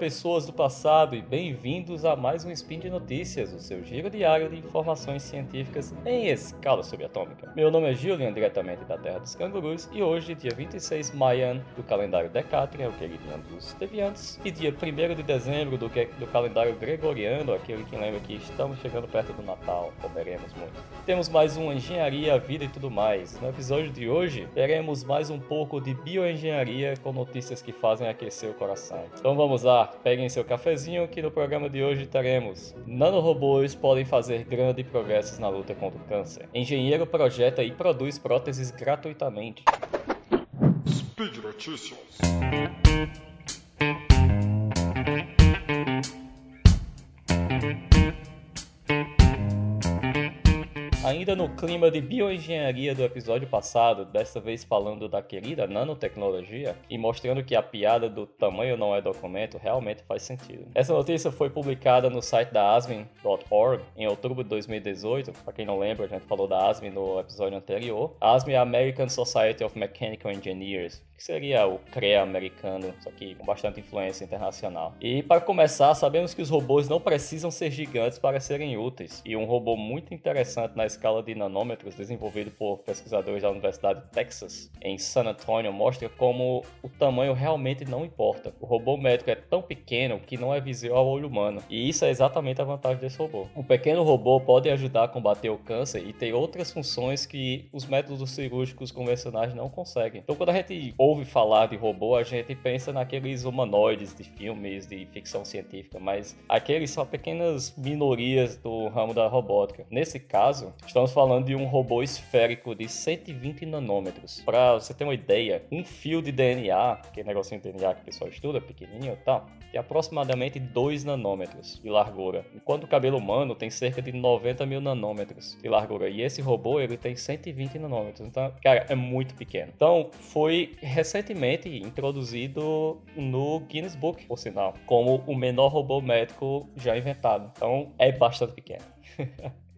pessoas do passado, e bem-vindos a mais um Spin de Notícias, o seu giro diário de informações científicas em escala subatômica. Meu nome é Julian, diretamente da Terra dos Cangurus, e hoje, dia 26 Mayan do calendário Decatrian, o querido ano dos deviantes, e dia 1 de dezembro do, que, do calendário Gregoriano, aquele que lembra que estamos chegando perto do Natal, comeremos muito. Temos mais uma Engenharia, Vida e tudo mais. No episódio de hoje, teremos mais um pouco de bioengenharia com notícias que fazem aquecer o coração. Então vamos lá, peguem seu cafezinho que no programa de hoje teremos Nanorobôs podem fazer grandes progressos na luta contra o câncer. Engenheiro projeta e produz próteses gratuitamente. Speed Notícias. Ainda no clima de bioengenharia do episódio passado, desta vez falando da querida nanotecnologia e mostrando que a piada do tamanho não é documento realmente faz sentido. Essa notícia foi publicada no site da ASME.org em outubro de 2018. Para quem não lembra, a gente falou da ASME no episódio anterior. A ASME é a American Society of Mechanical Engineers, que seria o CREA americano, só que com bastante influência internacional. E para começar, sabemos que os robôs não precisam ser gigantes para serem úteis, e um robô muito interessante na escala de nanômetros desenvolvido por pesquisadores da Universidade de Texas em San Antonio mostra como o tamanho realmente não importa. O robô médico é tão pequeno que não é visível ao olho humano, e isso é exatamente a vantagem desse robô. Um pequeno robô pode ajudar a combater o câncer e tem outras funções que os métodos cirúrgicos convencionais não conseguem. Então, quando a gente ouve falar de robô, a gente pensa naqueles humanoides de filmes de ficção científica, mas aqueles são pequenas minorias do ramo da robótica. Nesse caso, Estamos falando de um robô esférico de 120 nanômetros. Para você ter uma ideia, um fio de DNA, que é negocinho de DNA que o pessoal estuda, pequenininho e tal, tem aproximadamente 2 nanômetros de largura, enquanto o cabelo humano tem cerca de 90 mil nanômetros de largura. E esse robô ele tem 120 nanômetros. Então, cara, é muito pequeno. Então, foi recentemente introduzido no Guinness Book, por sinal, como o menor robô médico já inventado. Então, é bastante pequeno.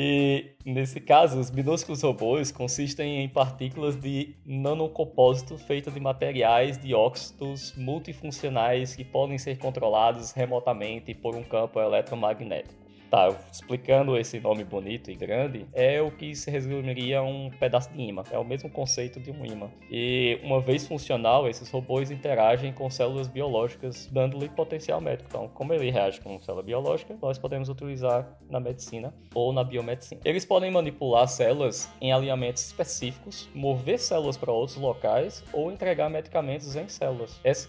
E nesse caso, os minúsculos robôs consistem em partículas de nanocompósito feitas de materiais de óxidos multifuncionais que podem ser controlados remotamente por um campo eletromagnético. Tá, explicando esse nome bonito e grande, é o que se resumiria a um pedaço de imã. É o mesmo conceito de um imã. E uma vez funcional, esses robôs interagem com células biológicas, dando-lhe potencial médico. Então, como ele reage com célula biológica, nós podemos utilizar na medicina ou na biomedicina. Eles podem manipular células em alinhamentos específicos, mover células para outros locais ou entregar medicamentos em células. Essas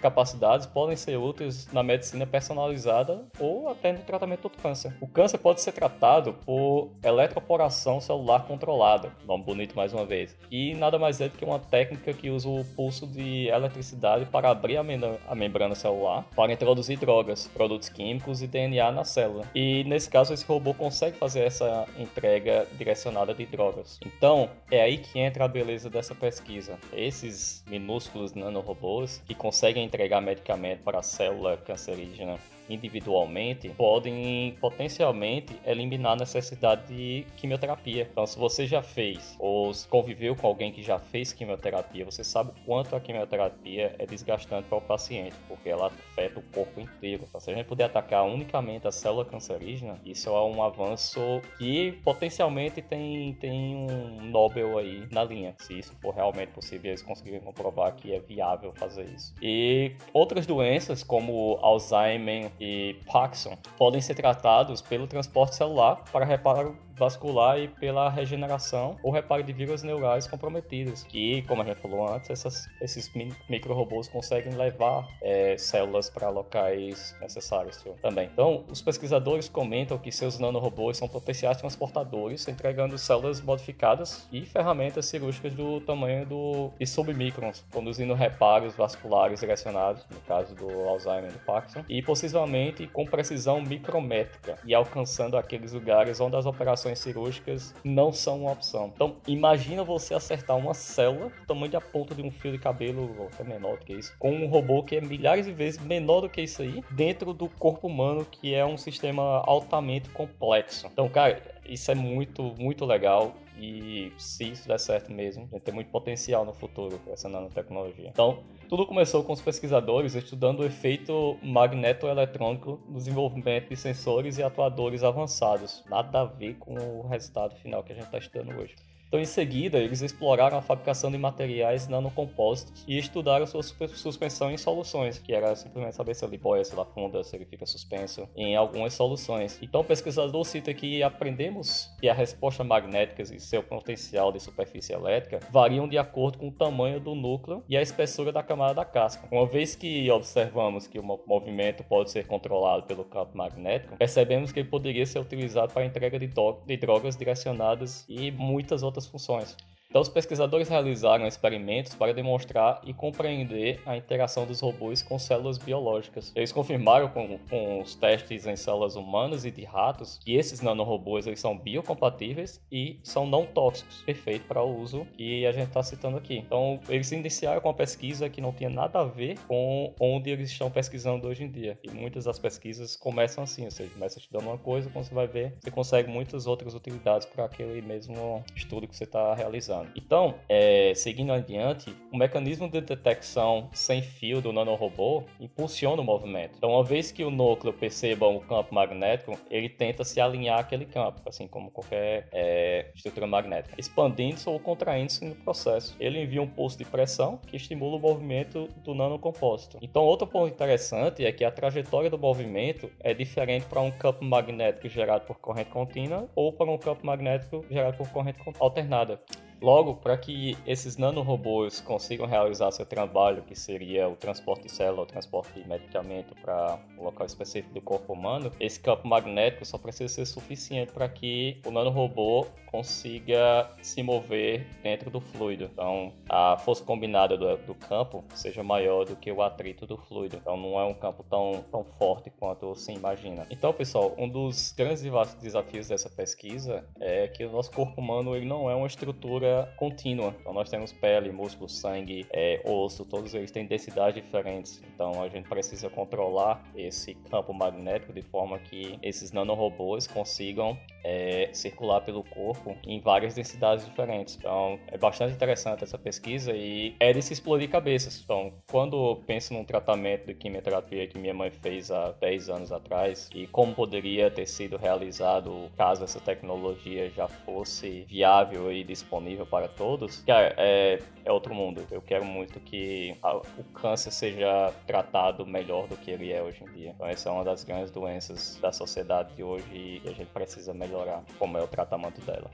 capacidades podem ser úteis na medicina personalizada ou até no tratamento do câncer câncer. O câncer pode ser tratado por eletroporação celular controlada, nome bonito mais uma vez, e nada mais é do que uma técnica que usa o pulso de eletricidade para abrir a, a membrana celular, para introduzir drogas, produtos químicos e DNA na célula. E nesse caso, esse robô consegue fazer essa entrega direcionada de drogas. Então, é aí que entra a beleza dessa pesquisa. Esses minúsculos nanorobôs que conseguem entregar medicamento para a célula cancerígena individualmente podem potencialmente eliminar a necessidade de quimioterapia. Então, se você já fez ou conviveu com alguém que já fez quimioterapia, você sabe o quanto a quimioterapia é desgastante para o paciente, porque ela afeta o corpo inteiro. Então, se a gente puder atacar unicamente a célula cancerígena, isso é um avanço que potencialmente tem, tem um Nobel aí na linha. Se isso for realmente possível, eles conseguirem comprovar que é viável fazer isso. E outras doenças, como Alzheimer e Parkinson podem ser tratados pelo transporte celular para reparo vascular e pela regeneração ou reparo de vilas neurais comprometidas, que, como a gente falou antes, essas, esses micro-robôs conseguem levar é, células para locais necessários também. Então, os pesquisadores comentam que seus nanorobôs são potenciais transportadores, entregando células modificadas e ferramentas cirúrgicas do tamanho do, de submicrons, conduzindo reparos vasculares direcionados, no caso do Alzheimer e do Parkinson, e possivelmente com precisão micrométrica e alcançando aqueles lugares onde as operações cirúrgicas não são uma opção. Então, imagina você acertar uma célula tamanho da ponta de um fio de cabelo, até menor do que isso, com um robô que é milhares de vezes menor do que isso aí, dentro do corpo humano, que é um sistema altamente complexo. Então, cara, isso é muito, muito legal. E se isso der certo mesmo, gente tem muito potencial no futuro para essa nanotecnologia. Então, tudo começou com os pesquisadores estudando o efeito magnetoeletrônico no desenvolvimento de sensores e atuadores avançados. Nada a ver com o resultado final que a gente está estudando hoje. Então, em seguida, eles exploraram a fabricação de materiais nanocompósitos e estudaram sua suspensão em soluções, que era simplesmente saber se ele boia, se ele afunda, se ele fica suspenso em algumas soluções. Então, o pesquisador cita que aprendemos que a resposta magnética e seu potencial de superfície elétrica variam de acordo com o tamanho do núcleo e a espessura da camada da casca. Uma vez que observamos que o movimento pode ser controlado pelo campo magnético, percebemos que ele poderia ser utilizado para a entrega de, de drogas direcionadas e muitas outras outras funções. Então, os pesquisadores realizaram experimentos para demonstrar e compreender a interação dos robôs com células biológicas. Eles confirmaram com, com os testes em células humanas e de ratos que esses nanorobôs eles são biocompatíveis e são não tóxicos, perfeito para o uso que a gente está citando aqui. Então, eles iniciaram com uma pesquisa que não tinha nada a ver com onde eles estão pesquisando hoje em dia. E muitas das pesquisas começam assim, ou seja, começa estudando uma coisa, quando você vai ver, você consegue muitas outras utilidades para aquele mesmo estudo que você está realizando. Então, é, seguindo adiante, o mecanismo de detecção sem fio do nanorobô impulsiona o movimento. Então, uma vez que o núcleo perceba o campo magnético, ele tenta se alinhar àquele campo, assim como qualquer é, estrutura magnética, expandindo-se ou contraindo-se no processo. Ele envia um pulso de pressão que estimula o movimento do nanocompósito. Então, outro ponto interessante é que a trajetória do movimento é diferente para um campo magnético gerado por corrente contínua ou para um campo magnético gerado por corrente alternada. Logo, para que esses nanorobôs consigam realizar seu trabalho, que seria o transporte de célula, o transporte de medicamento para um local específico do corpo humano, esse campo magnético só precisa ser suficiente para que o nanorobô consiga se mover dentro do fluido. Então, a força combinada do, do campo seja maior do que o atrito do fluido. Então, não é um campo tão, tão forte quanto se imagina. Então, pessoal, um dos grandes desafios dessa pesquisa é que o nosso corpo humano ele não é uma estrutura contínua. Então nós temos pele, músculo, sangue, é, osso, todos eles têm densidades diferentes. Então a gente precisa controlar esse campo magnético de forma que esses nanorobôs consigam é, circular pelo corpo em várias densidades diferentes. Então é bastante interessante essa pesquisa e é de se explodir cabeças. Então quando eu penso num tratamento de quimioterapia que minha mãe fez há 10 anos atrás e como poderia ter sido realizado caso essa tecnologia já fosse viável e disponível para todos, cara, é, é outro mundo. Eu quero muito que a, o câncer seja tratado melhor do que ele é hoje em dia. Então, essa é uma das grandes doenças da sociedade de hoje e a gente precisa melhorar como é o tratamento dela.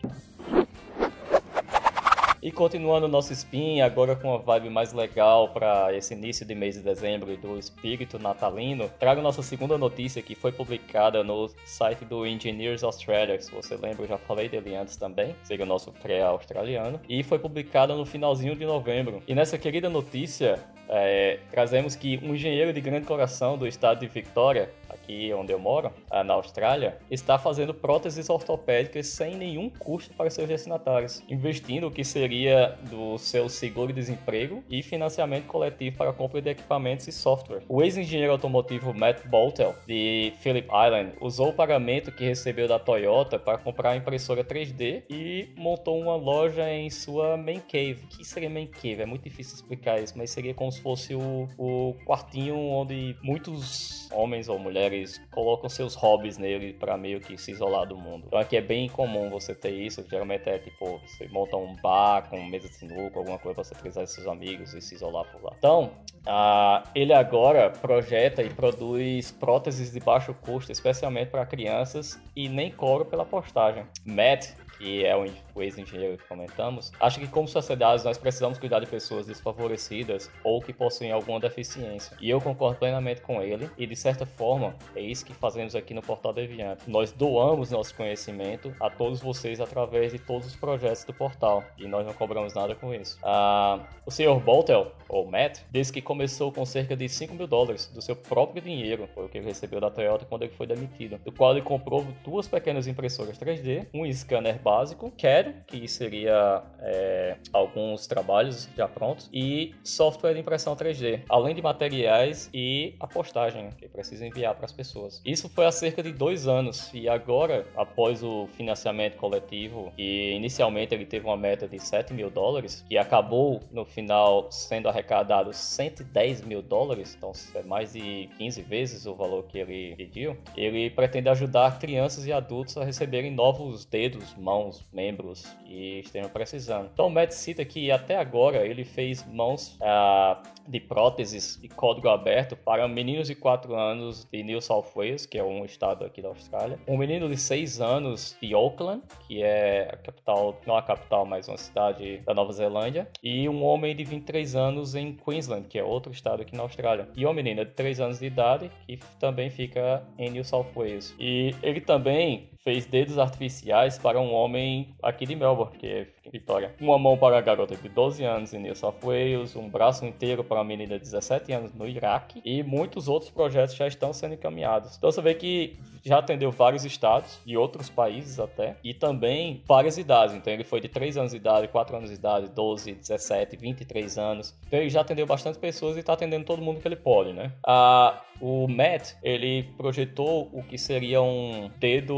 E continuando nosso spin, agora com uma vibe mais legal para esse início de mês de dezembro e do espírito natalino, trago nossa segunda notícia que foi publicada no site do Engineers Australia. Se você lembra, eu já falei dele antes também, seria o nosso pré-australiano, e foi publicada no finalzinho de novembro. E nessa querida notícia, é, trazemos que um engenheiro de grande coração do estado de Victoria aqui onde eu moro, ah, na Austrália, está fazendo próteses ortopédicas sem nenhum custo para seus destinatários, investindo o que seria do seu seguro-desemprego e financiamento coletivo para a compra de equipamentos e software. O ex-engenheiro automotivo Matt Boltel, de Phillip Island, usou o pagamento que recebeu da Toyota para comprar a impressora 3D e montou uma loja em sua main cave. O que seria main cave? É muito difícil explicar isso, mas seria como se fosse o, o quartinho onde muitos homens ou mulheres eles colocam seus hobbies nele para meio que se isolar do mundo. Então aqui é bem comum você ter isso. Geralmente é tipo, você monta um bar com mesa de sinuca, alguma coisa para você precisar de seus amigos e se isolar por lá. Então, uh, ele agora projeta e produz próteses de baixo custo, especialmente para crianças, e nem cobra pela postagem. Matt que é o ex-engenheiro que comentamos, acho que como sociedades nós precisamos cuidar de pessoas desfavorecidas ou que possuem alguma deficiência. E eu concordo plenamente com ele, e de certa forma é isso que fazemos aqui no Portal Deviante. Nós doamos nosso conhecimento a todos vocês através de todos os projetos do portal, e nós não cobramos nada com isso. Ah, o Sr. Boltel, ou Matt, disse que começou com cerca de 5 mil dólares do seu próprio dinheiro, foi o que ele recebeu da Toyota quando ele foi demitido, do qual ele comprou duas pequenas impressoras 3D, um scanner básico, dinheiro, que seria é, alguns trabalhos já prontos, e software de impressão 3D, além de materiais e a postagem que precisa enviar para as pessoas. Isso foi há cerca de dois anos e agora, após o financiamento coletivo, e inicialmente ele teve uma meta de 7 mil dólares, e acabou no final sendo arrecadado 110 mil dólares, então é mais de 15 vezes o valor que ele pediu. Ele pretende ajudar crianças e adultos a receberem novos dedos, mãos, membros que estejam precisando. Então o Matt cita que até agora ele fez mãos ah, de próteses de código aberto para meninos de 4 anos de New South Wales, que é um estado aqui da Austrália, um menino de 6 anos de Auckland, que é a capital, não a capital, mas uma cidade da Nova Zelândia, e um homem de 23 anos em Queensland, que é outro estado aqui na Austrália, e uma menina de 3 anos de idade, que também fica em New South Wales. E ele também fez dedos artificiais para um homem aqui de Melbourne, que é Vitória. Uma mão para a garota de 12 anos em New South Wales, um braço inteiro para a menina de 17 anos no Iraque e muitos outros projetos já estão sendo encaminhados. Então você vê que já atendeu vários estados e outros países até, e também várias idades. Então ele foi de 3 anos de idade, 4 anos de idade, 12, 17, 23 anos. Então ele já atendeu bastante pessoas e está atendendo todo mundo que ele pode, né? Ah, o Matt, ele projetou o que seria um dedo,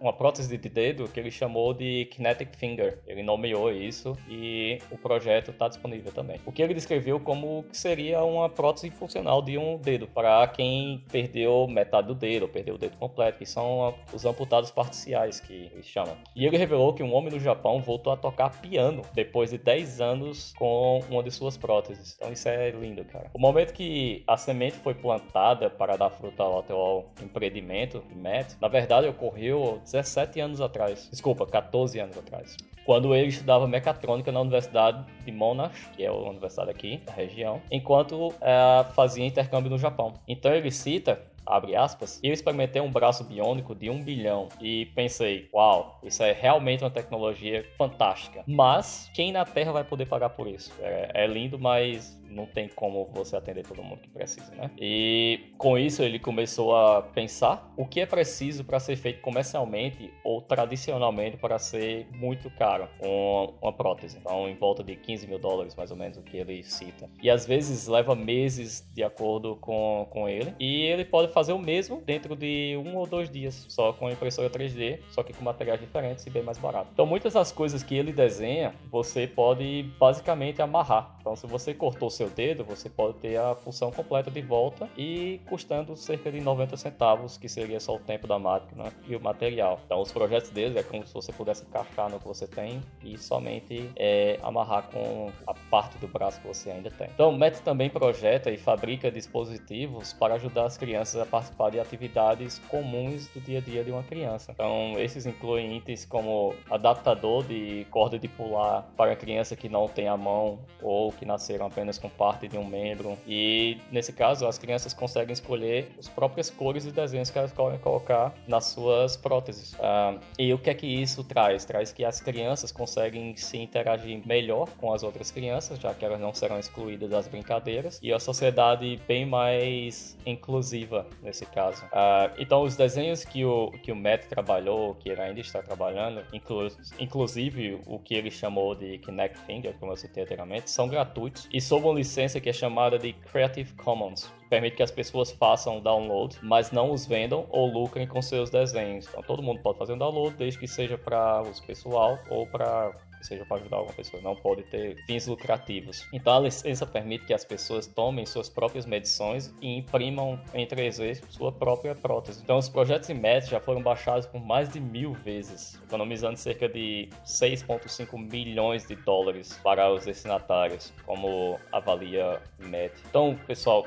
uma prótese de dedo que ele chamou de Kinetic Finger. Ele nomeou isso e o projeto está disponível também. O que ele descreveu como que seria uma prótese funcional de um dedo para quem perdeu metade do dedo, perdeu o dedo completo, que são os amputados parciais que eles chamam. E ele revelou que um homem no Japão voltou a tocar piano depois de 10 anos com uma de suas próteses. Então isso é lindo, cara. O momento que a semente foi plantada para dar fruta ao atual empreendimento, Matt, na verdade ocorreu 17 anos atrás. Desculpa, 14 anos atrás quando ele estudava mecatrônica na Universidade de Monash, que é a universidade aqui da região, enquanto é, fazia intercâmbio no Japão. Então ele cita abre aspas, eu experimentei um braço biônico de um bilhão e pensei, uau, isso é realmente uma tecnologia fantástica. Mas quem na Terra vai poder pagar por isso? É, é lindo, mas não tem como você atender todo mundo que precisa, né? E com isso ele começou a pensar o que é preciso para ser feito comercialmente ou tradicionalmente para ser muito caro uma, uma prótese. Então, em volta de 15 mil dólares, mais ou menos, o que ele cita. E às vezes leva meses de acordo com, com ele. E ele pode fazer o mesmo dentro de um ou dois dias, só com impressora 3D, só que com materiais diferentes e bem mais barato. Então, muitas das coisas que ele desenha, você pode basicamente amarrar. Então, se você cortou seu dedo, você pode ter a função completa de volta e custando cerca de 90 centavos, que seria só o tempo da máquina e o material. Então, os projetos dele é como se você pudesse encaixar no que você tem e somente é, amarrar com a parte do braço que você ainda tem. Então, o Matt também projeta e fabrica dispositivos para ajudar as crianças a participar de atividades comuns do dia a dia de uma criança. Então, esses incluem itens como adaptador de corda de pular para criança que não tem a mão ou que nasceram apenas com parte de um membro. E nesse caso, as crianças conseguem escolher as próprias cores e desenhos que elas podem colocar nas suas próteses. Uh, e o que é que isso traz? Traz que as crianças conseguem se interagir melhor com as outras crianças, já que elas não serão excluídas das brincadeiras, e a sociedade bem mais inclusiva nesse caso. Uh, então, os desenhos que o, que o Matt trabalhou, que ele ainda está trabalhando, inclu inclusive o que ele chamou de Kinect Finger, como eu citei anteriormente, são gratuitos e sob uma licença que é chamada de Creative Commons, que permite que as pessoas façam download, mas não os vendam ou lucrem com seus desenhos. Então todo mundo pode fazer um download, desde que seja para uso pessoal ou para seja para ajudar alguma pessoa, não pode ter fins lucrativos. Então a licença permite que as pessoas tomem suas próprias medições e imprimam em 3D sua própria prótese. Então os projetos IMET já foram baixados por mais de mil vezes, economizando cerca de 6,5 milhões de dólares para os destinatários, como avalia IMET. Então, pessoal,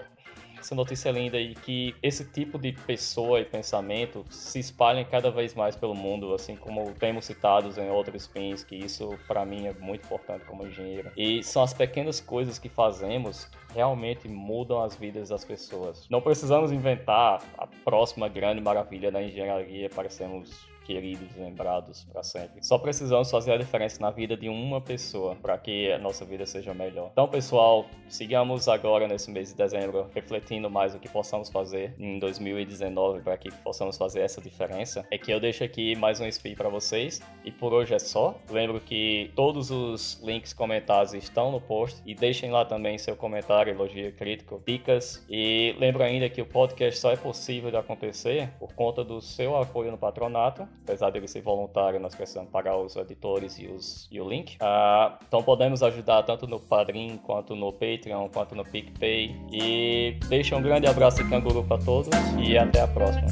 essa notícia linda e que esse tipo de pessoa e pensamento se espalhem cada vez mais pelo mundo, assim como temos citados em outros fins, que isso para mim é muito importante como engenheiro. E são as pequenas coisas que fazemos realmente mudam as vidas das pessoas. Não precisamos inventar a próxima grande maravilha da engenharia para sermos queridos, lembrados para sempre. Só precisamos fazer a diferença na vida de uma pessoa para que a nossa vida seja melhor. Então, pessoal, sigamos agora nesse mês de dezembro refletindo mais o que possamos fazer em 2019 para que possamos fazer essa diferença. É que eu deixo aqui mais um speed para vocês e por hoje é só. Lembro que todos os links comentados estão no post e deixem lá também seu comentário, elogio, crítico, dicas e lembro ainda que o podcast só é possível de acontecer por conta do seu apoio no patronato, apesar dele ser voluntário, nós precisamos pagar os editores e, os, e o link. Ah, então podemos ajudar tanto no Padrim, quanto no Patreon, quanto no PicPay. E deixo um grande abraço de canguru para todos e até a próxima.